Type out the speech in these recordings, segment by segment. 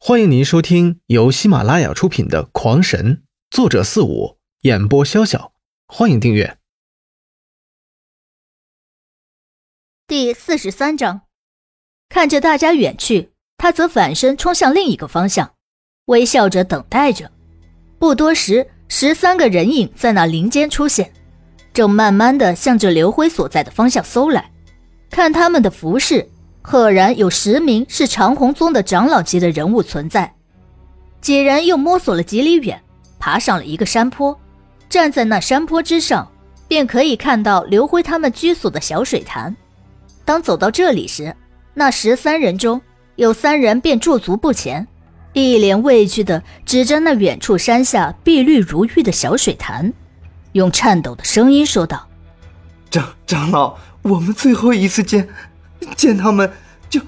欢迎您收听由喜马拉雅出品的《狂神》，作者四五，演播潇潇。欢迎订阅。第四十三章，看着大家远去，他则反身冲向另一个方向，微笑着等待着。不多时，十三个人影在那林间出现，正慢慢的向着刘辉所在的方向搜来。看他们的服饰。赫然有十名是长虹宗的长老级的人物存在。几人又摸索了几里远，爬上了一个山坡，站在那山坡之上，便可以看到刘辉他们居所的小水潭。当走到这里时，那十三人中有三人便驻足不前，一脸畏惧地指着那远处山下碧绿如玉的小水潭，用颤抖的声音说道：“长长老，我们最后一次见。”见他们，就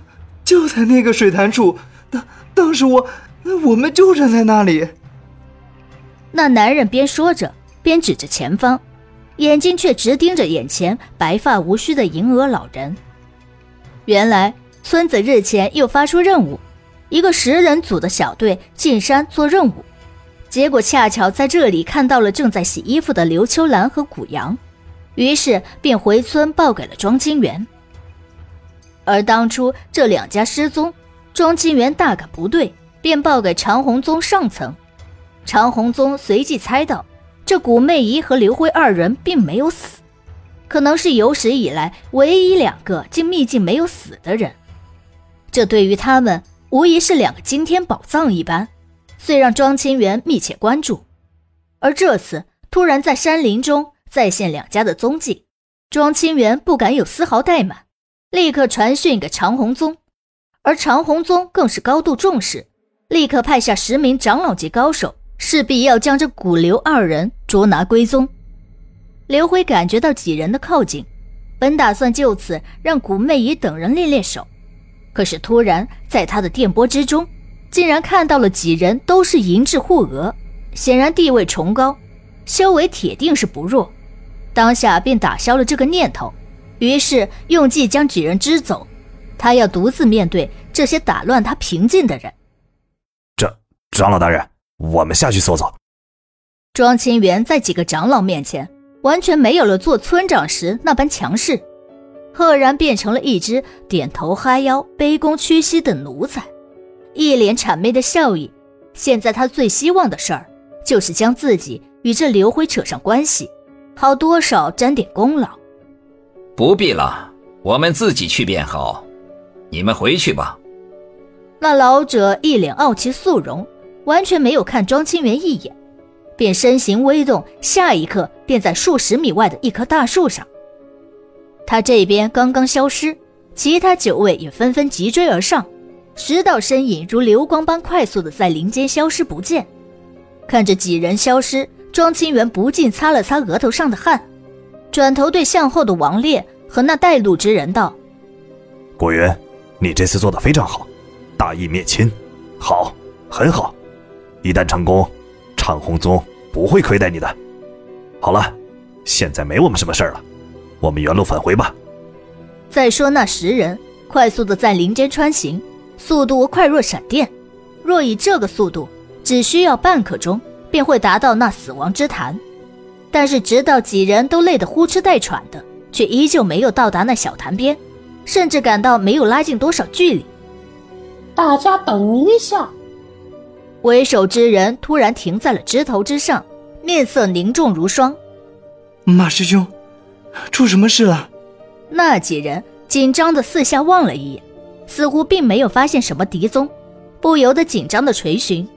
就在那个水潭处。当当时我，我们就站在那里。那男人边说着，边指着前方，眼睛却直盯着眼前白发无须的银额老人。原来村子日前又发出任务，一个十人组的小队进山做任务，结果恰巧在这里看到了正在洗衣服的刘秋兰和古阳，于是便回村报给了庄金源。而当初这两家失踪，庄清源大感不对，便报给长虹宗上层。长虹宗随即猜到，这古媚仪和刘辉二人并没有死，可能是有史以来唯一两个进秘境没有死的人。这对于他们无疑是两个惊天宝藏一般，遂让庄清源密切关注。而这次突然在山林中再现两家的踪迹，庄清源不敢有丝毫怠慢。立刻传讯给长虹宗，而长虹宗更是高度重视，立刻派下十名长老级高手，势必要将这古刘二人捉拿归宗。刘辉感觉到几人的靠近，本打算就此让古媚仪等人练练手，可是突然在他的电波之中，竟然看到了几人都是银质护额，显然地位崇高，修为铁定是不弱，当下便打消了这个念头。于是用计将几人支走，他要独自面对这些打乱他平静的人。长长老大人，我们下去搜搜。庄清源在几个长老面前完全没有了做村长时那般强势，赫然变成了一只点头哈腰、卑躬屈膝的奴才，一脸谄媚的笑意。现在他最希望的事儿，就是将自己与这刘辉扯上关系，好多少沾点功劳。不必了，我们自己去便好。你们回去吧。那老者一脸傲气肃容，完全没有看庄清源一眼，便身形微动，下一刻便在数十米外的一棵大树上。他这边刚刚消失，其他九位也纷纷急追而上，十道身影如流光般快速的在林间消失不见。看着几人消失，庄清源不禁擦了擦额头上的汗。转头对向后的王烈和那带路之人道：“果云，你这次做的非常好，大义灭亲，好，很好。一旦成功，长虹宗不会亏待你的。好了，现在没我们什么事儿了，我们原路返回吧。”再说那十人快速的在林间穿行，速度快若闪电。若以这个速度，只需要半刻钟便会达到那死亡之潭。但是，直到几人都累得呼哧带喘的，却依旧没有到达那小潭边，甚至感到没有拉近多少距离。大家等一下！为首之人突然停在了枝头之上，面色凝重如霜。马师兄，出什么事了？那几人紧张的四下望了一眼，似乎并没有发现什么敌踪，不由得紧张的垂询：“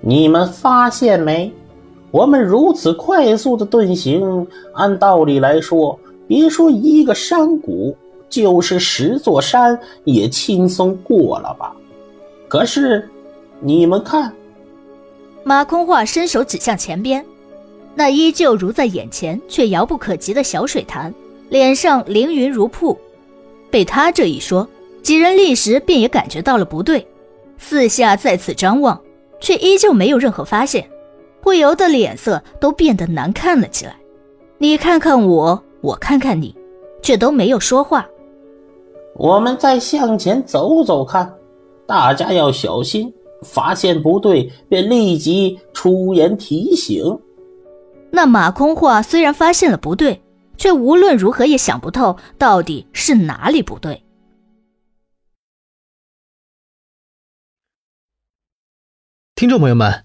你们发现没？”我们如此快速的遁形，按道理来说，别说一个山谷，就是十座山也轻松过了吧？可是，你们看，马空话伸手指向前边，那依旧如在眼前却遥不可及的小水潭，脸上凌云如瀑。被他这一说，几人立时便也感觉到了不对，四下再次张望，却依旧没有任何发现。不由得脸色都变得难看了起来，你看看我，我看看你，却都没有说话。我们再向前走走看，大家要小心，发现不对便立即出言提醒。那马空话虽然发现了不对，却无论如何也想不透到底是哪里不对。听众朋友们，